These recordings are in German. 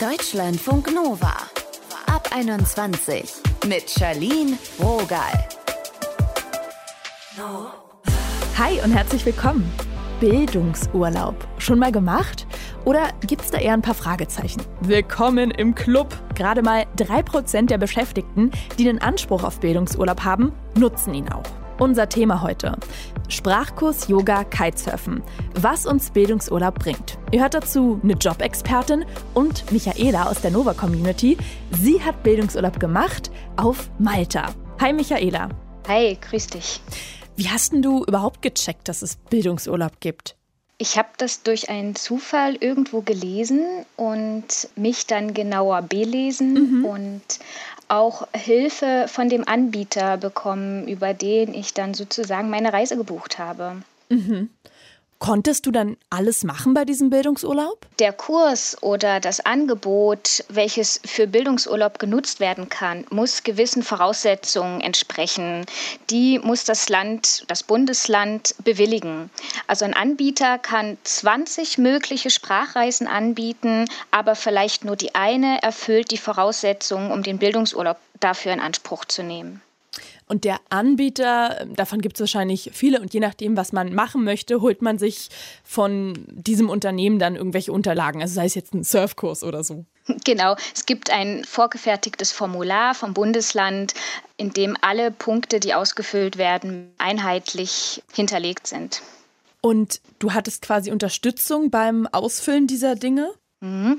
Deutschlandfunk Nova. Ab 21 mit Charlene Rogal. Hi und herzlich willkommen. Bildungsurlaub. Schon mal gemacht? Oder gibt es da eher ein paar Fragezeichen? Willkommen im Club. Gerade mal 3% der Beschäftigten, die den Anspruch auf Bildungsurlaub haben, nutzen ihn auch. Unser Thema heute. Sprachkurs Yoga Kitesurfen. Was uns Bildungsurlaub bringt. Ihr hört dazu eine Jobexpertin und Michaela aus der Nova Community. Sie hat Bildungsurlaub gemacht auf Malta. Hi Michaela. Hi, grüß dich. Wie hast denn du überhaupt gecheckt, dass es Bildungsurlaub gibt? Ich habe das durch einen Zufall irgendwo gelesen und mich dann genauer belesen mhm. und auch Hilfe von dem Anbieter bekommen, über den ich dann sozusagen meine Reise gebucht habe. Mhm. Konntest du dann alles machen bei diesem Bildungsurlaub? Der Kurs oder das Angebot, welches für Bildungsurlaub genutzt werden kann, muss gewissen Voraussetzungen entsprechen. Die muss das Land, das Bundesland bewilligen. Also ein Anbieter kann 20 mögliche Sprachreisen anbieten, aber vielleicht nur die eine erfüllt die Voraussetzungen, um den Bildungsurlaub dafür in Anspruch zu nehmen. Und der Anbieter, davon gibt es wahrscheinlich viele und je nachdem, was man machen möchte, holt man sich von diesem Unternehmen dann irgendwelche Unterlagen, also sei es jetzt ein Surfkurs oder so. Genau, es gibt ein vorgefertigtes Formular vom Bundesland, in dem alle Punkte, die ausgefüllt werden, einheitlich hinterlegt sind. Und du hattest quasi Unterstützung beim Ausfüllen dieser Dinge? Mhm.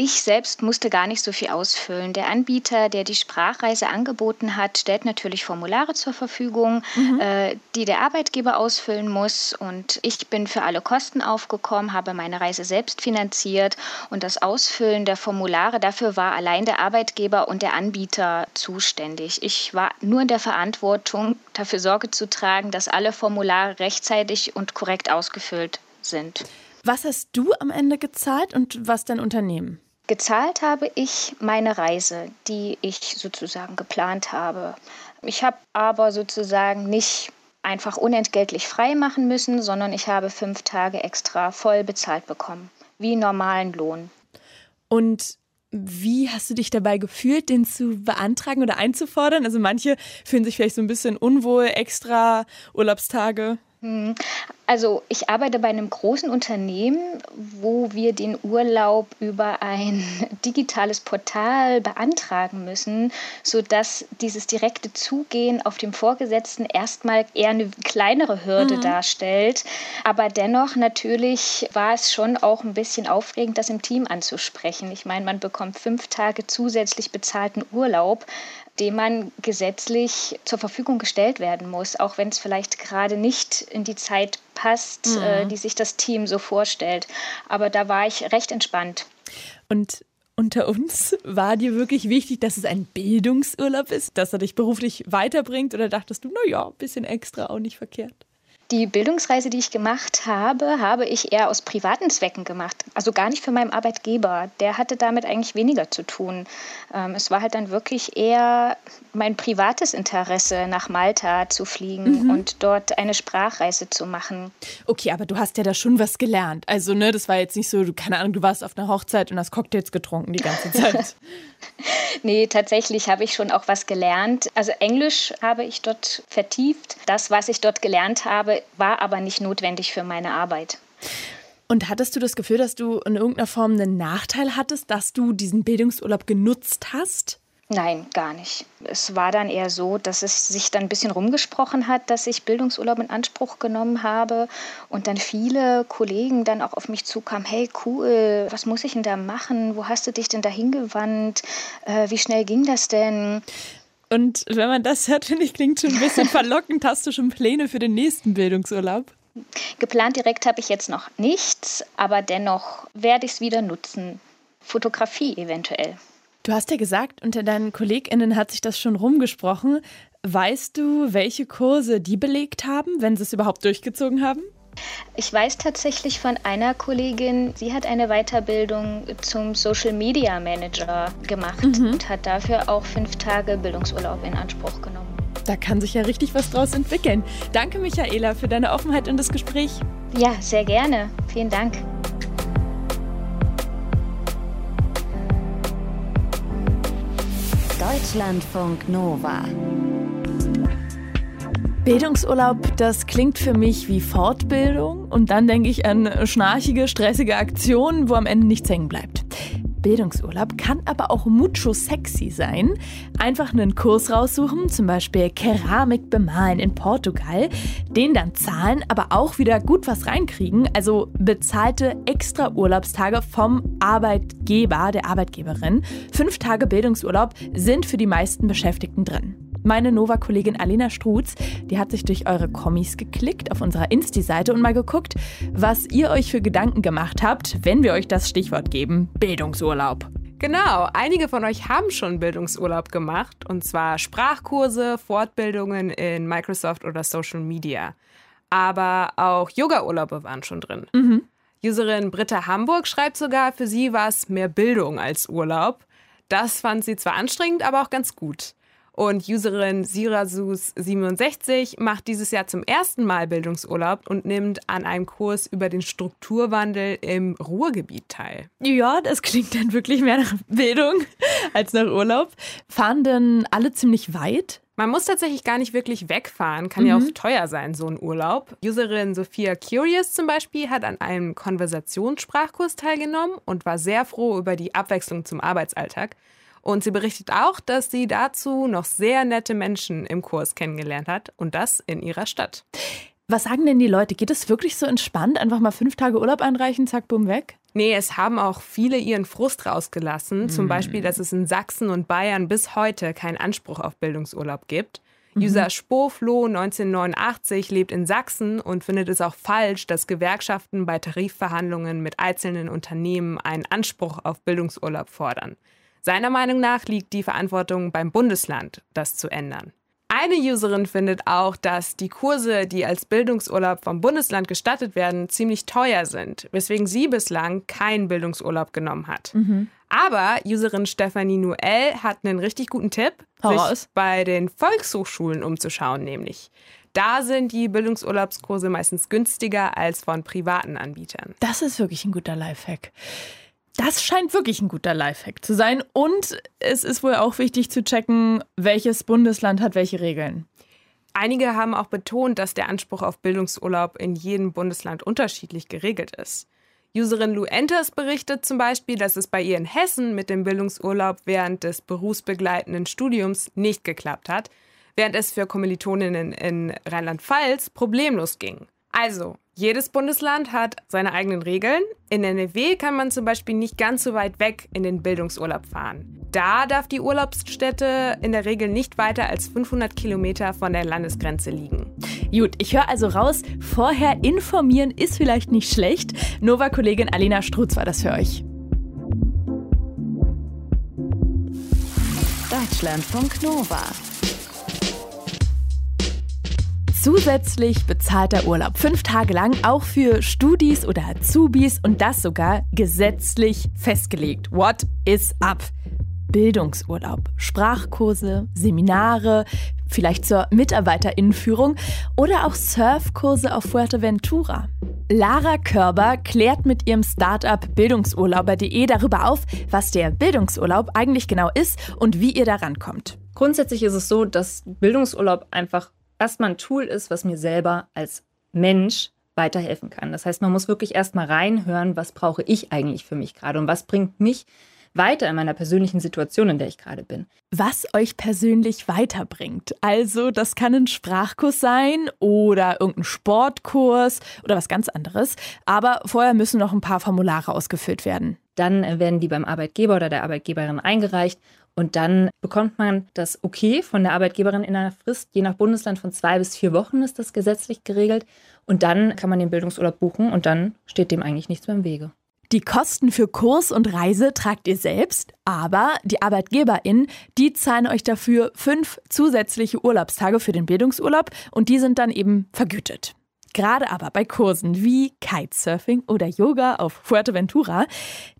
Ich selbst musste gar nicht so viel ausfüllen. Der Anbieter, der die Sprachreise angeboten hat, stellt natürlich Formulare zur Verfügung, mhm. äh, die der Arbeitgeber ausfüllen muss. Und ich bin für alle Kosten aufgekommen, habe meine Reise selbst finanziert. Und das Ausfüllen der Formulare, dafür war allein der Arbeitgeber und der Anbieter zuständig. Ich war nur in der Verantwortung, dafür Sorge zu tragen, dass alle Formulare rechtzeitig und korrekt ausgefüllt sind. Was hast du am Ende gezahlt und was dein Unternehmen? Gezahlt habe ich meine Reise, die ich sozusagen geplant habe. Ich habe aber sozusagen nicht einfach unentgeltlich frei machen müssen, sondern ich habe fünf Tage extra voll bezahlt bekommen, wie normalen Lohn. Und wie hast du dich dabei gefühlt, den zu beantragen oder einzufordern? Also manche fühlen sich vielleicht so ein bisschen unwohl, extra Urlaubstage. Hm. Also ich arbeite bei einem großen Unternehmen, wo wir den Urlaub über ein digitales Portal beantragen müssen, sodass dieses direkte Zugehen auf dem Vorgesetzten erstmal eher eine kleinere Hürde mhm. darstellt. Aber dennoch natürlich war es schon auch ein bisschen aufregend, das im Team anzusprechen. Ich meine, man bekommt fünf Tage zusätzlich bezahlten Urlaub dem man gesetzlich zur Verfügung gestellt werden muss, auch wenn es vielleicht gerade nicht in die Zeit passt, mhm. äh, die sich das Team so vorstellt. Aber da war ich recht entspannt. Und unter uns war dir wirklich wichtig, dass es ein Bildungsurlaub ist, dass er dich beruflich weiterbringt oder dachtest du, naja, ein bisschen extra auch nicht verkehrt? Die Bildungsreise, die ich gemacht habe, habe ich eher aus privaten Zwecken gemacht. Also gar nicht für meinen Arbeitgeber. Der hatte damit eigentlich weniger zu tun. Ähm, es war halt dann wirklich eher mein privates Interesse, nach Malta zu fliegen mhm. und dort eine Sprachreise zu machen. Okay, aber du hast ja da schon was gelernt. Also, ne, das war jetzt nicht so, du, keine Ahnung, du warst auf einer Hochzeit und hast Cocktails getrunken die ganze Zeit. nee, tatsächlich habe ich schon auch was gelernt. Also Englisch habe ich dort vertieft. Das, was ich dort gelernt habe, war aber nicht notwendig für meine Arbeit. Und hattest du das Gefühl, dass du in irgendeiner Form einen Nachteil hattest, dass du diesen Bildungsurlaub genutzt hast? Nein, gar nicht. Es war dann eher so, dass es sich dann ein bisschen rumgesprochen hat, dass ich Bildungsurlaub in Anspruch genommen habe und dann viele Kollegen dann auch auf mich zukamen, hey cool, was muss ich denn da machen? Wo hast du dich denn da hingewandt? Äh, wie schnell ging das denn? Und wenn man das hört, finde ich, klingt schon ein bisschen verlockend. Hast du schon Pläne für den nächsten Bildungsurlaub? Geplant direkt habe ich jetzt noch nichts, aber dennoch werde ich es wieder nutzen. Fotografie eventuell. Du hast ja gesagt, unter deinen KollegInnen hat sich das schon rumgesprochen. Weißt du, welche Kurse die belegt haben, wenn sie es überhaupt durchgezogen haben? Ich weiß tatsächlich von einer Kollegin, sie hat eine Weiterbildung zum Social Media Manager gemacht mhm. und hat dafür auch fünf Tage Bildungsurlaub in Anspruch genommen. Da kann sich ja richtig was draus entwickeln. Danke, Michaela, für deine Offenheit und das Gespräch. Ja, sehr gerne. Vielen Dank. Deutschlandfunk Nova. Bildungsurlaub, das klingt für mich wie Fortbildung und dann denke ich an schnarchige, stressige Aktionen, wo am Ende nichts hängen bleibt. Bildungsurlaub kann aber auch mucho sexy sein. Einfach einen Kurs raussuchen, zum Beispiel Keramik bemalen in Portugal, den dann zahlen, aber auch wieder gut was reinkriegen, also bezahlte extra Urlaubstage vom Arbeitgeber, der Arbeitgeberin. Fünf Tage Bildungsurlaub sind für die meisten Beschäftigten drin. Meine Nova-Kollegin Alena Strutz, die hat sich durch eure Kommis geklickt auf unserer Insti-Seite und mal geguckt, was ihr euch für Gedanken gemacht habt, wenn wir euch das Stichwort geben: Bildungsurlaub. Genau, einige von euch haben schon Bildungsurlaub gemacht, und zwar Sprachkurse, Fortbildungen in Microsoft oder Social Media. Aber auch Yoga-Urlaube waren schon drin. Mhm. Userin Britta Hamburg schreibt sogar, für sie war es mehr Bildung als Urlaub. Das fand sie zwar anstrengend, aber auch ganz gut. Und Userin Sirasus67 macht dieses Jahr zum ersten Mal Bildungsurlaub und nimmt an einem Kurs über den Strukturwandel im Ruhrgebiet teil. Ja, das klingt dann wirklich mehr nach Bildung als nach Urlaub. Fahren denn alle ziemlich weit? Man muss tatsächlich gar nicht wirklich wegfahren, kann mhm. ja auch teuer sein, so ein Urlaub. Userin Sophia Curious zum Beispiel hat an einem Konversationssprachkurs teilgenommen und war sehr froh über die Abwechslung zum Arbeitsalltag. Und sie berichtet auch, dass sie dazu noch sehr nette Menschen im Kurs kennengelernt hat und das in ihrer Stadt. Was sagen denn die Leute? Geht es wirklich so entspannt? Einfach mal fünf Tage Urlaub einreichen, zack, bumm, weg? Nee, es haben auch viele ihren Frust rausgelassen. Mm. Zum hm. Beispiel, dass es in Sachsen und Bayern bis heute keinen Anspruch auf Bildungsurlaub gibt. Mhm. User Spoflo 1989 lebt in Sachsen und findet es auch falsch, dass Gewerkschaften bei Tarifverhandlungen mit einzelnen Unternehmen einen Anspruch auf Bildungsurlaub fordern. Seiner Meinung nach liegt die Verantwortung beim Bundesland, das zu ändern. Eine Userin findet auch, dass die Kurse, die als Bildungsurlaub vom Bundesland gestattet werden, ziemlich teuer sind, weswegen sie bislang keinen Bildungsurlaub genommen hat. Mhm. Aber Userin Stefanie Noel hat einen richtig guten Tipp, Heraus. sich bei den Volkshochschulen umzuschauen, nämlich. Da sind die Bildungsurlaubskurse meistens günstiger als von privaten Anbietern. Das ist wirklich ein guter Lifehack. Das scheint wirklich ein guter Lifehack zu sein. Und es ist wohl auch wichtig zu checken, welches Bundesland hat welche Regeln. Einige haben auch betont, dass der Anspruch auf Bildungsurlaub in jedem Bundesland unterschiedlich geregelt ist. Userin Lou Enters berichtet zum Beispiel, dass es bei ihr in Hessen mit dem Bildungsurlaub während des berufsbegleitenden Studiums nicht geklappt hat, während es für Kommilitoninnen in Rheinland-Pfalz problemlos ging. Also, jedes Bundesland hat seine eigenen Regeln. In NRW kann man zum Beispiel nicht ganz so weit weg in den Bildungsurlaub fahren. Da darf die Urlaubsstätte in der Regel nicht weiter als 500 Kilometer von der Landesgrenze liegen. Gut, ich höre also raus, vorher informieren ist vielleicht nicht schlecht. Nova-Kollegin Alena Strutz war das für euch. Deutschlandfunk Nova. Zusätzlich bezahlter Urlaub. Fünf Tage lang, auch für Studis oder Azubis und das sogar gesetzlich festgelegt. What is up? Bildungsurlaub, Sprachkurse, Seminare, vielleicht zur Mitarbeiterinnenführung oder auch Surfkurse auf Fuerteventura. Lara Körber klärt mit ihrem Startup bildungsurlauber.de darüber auf, was der Bildungsurlaub eigentlich genau ist und wie ihr daran kommt. Grundsätzlich ist es so, dass Bildungsurlaub einfach erstmal ein Tool ist, was mir selber als Mensch weiterhelfen kann. Das heißt, man muss wirklich erstmal reinhören, was brauche ich eigentlich für mich gerade und was bringt mich weiter in meiner persönlichen Situation, in der ich gerade bin. Was euch persönlich weiterbringt. Also, das kann ein Sprachkurs sein oder irgendein Sportkurs oder was ganz anderes. Aber vorher müssen noch ein paar Formulare ausgefüllt werden. Dann werden die beim Arbeitgeber oder der Arbeitgeberin eingereicht und dann bekommt man das Okay von der Arbeitgeberin in einer Frist, je nach Bundesland von zwei bis vier Wochen ist das gesetzlich geregelt. Und dann kann man den Bildungsurlaub buchen und dann steht dem eigentlich nichts mehr im Wege. Die Kosten für Kurs und Reise tragt ihr selbst, aber die ArbeitgeberInnen, die zahlen euch dafür fünf zusätzliche Urlaubstage für den Bildungsurlaub und die sind dann eben vergütet. Gerade aber bei Kursen wie Kitesurfing oder Yoga auf Fuerteventura,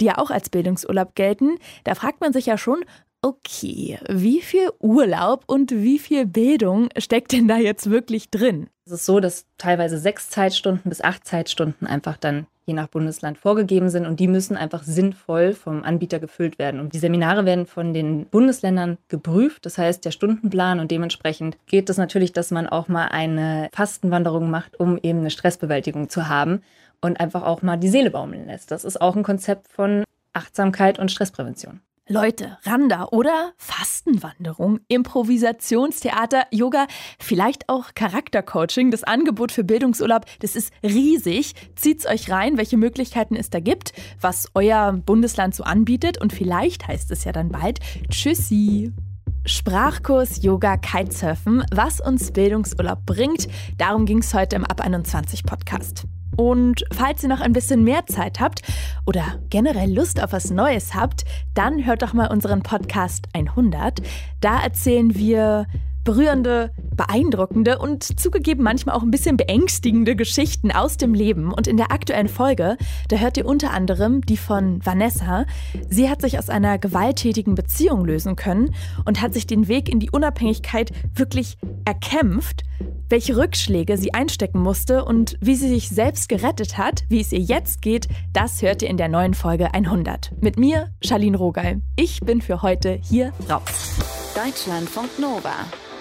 die ja auch als Bildungsurlaub gelten, da fragt man sich ja schon, Okay, wie viel Urlaub und wie viel Bildung steckt denn da jetzt wirklich drin? Es ist so, dass teilweise sechs Zeitstunden bis acht Zeitstunden einfach dann je nach Bundesland vorgegeben sind und die müssen einfach sinnvoll vom Anbieter gefüllt werden. Und die Seminare werden von den Bundesländern geprüft, das heißt der Stundenplan und dementsprechend geht es natürlich, dass man auch mal eine Fastenwanderung macht, um eben eine Stressbewältigung zu haben und einfach auch mal die Seele baumeln lässt. Das ist auch ein Konzept von Achtsamkeit und Stressprävention. Leute, Randa oder Fastenwanderung, Improvisationstheater, Yoga, vielleicht auch Charaktercoaching. Das Angebot für Bildungsurlaub, das ist riesig. Zieht's euch rein, welche Möglichkeiten es da gibt, was euer Bundesland so anbietet und vielleicht heißt es ja dann bald Tschüssi. Sprachkurs Yoga Kitesurfen, was uns Bildungsurlaub bringt. Darum ging es heute im Ab 21 Podcast. Und falls ihr noch ein bisschen mehr Zeit habt oder generell Lust auf was Neues habt, dann hört doch mal unseren Podcast 100. Da erzählen wir berührende, beeindruckende und zugegeben manchmal auch ein bisschen beängstigende Geschichten aus dem Leben. Und in der aktuellen Folge, da hört ihr unter anderem die von Vanessa. Sie hat sich aus einer gewalttätigen Beziehung lösen können und hat sich den Weg in die Unabhängigkeit wirklich erkämpft. Welche Rückschläge sie einstecken musste und wie sie sich selbst gerettet hat, wie es ihr jetzt geht, das hört ihr in der neuen Folge 100. Mit mir, Charlene Rogal. Ich bin für heute hier raus. Deutschlandfunk Nova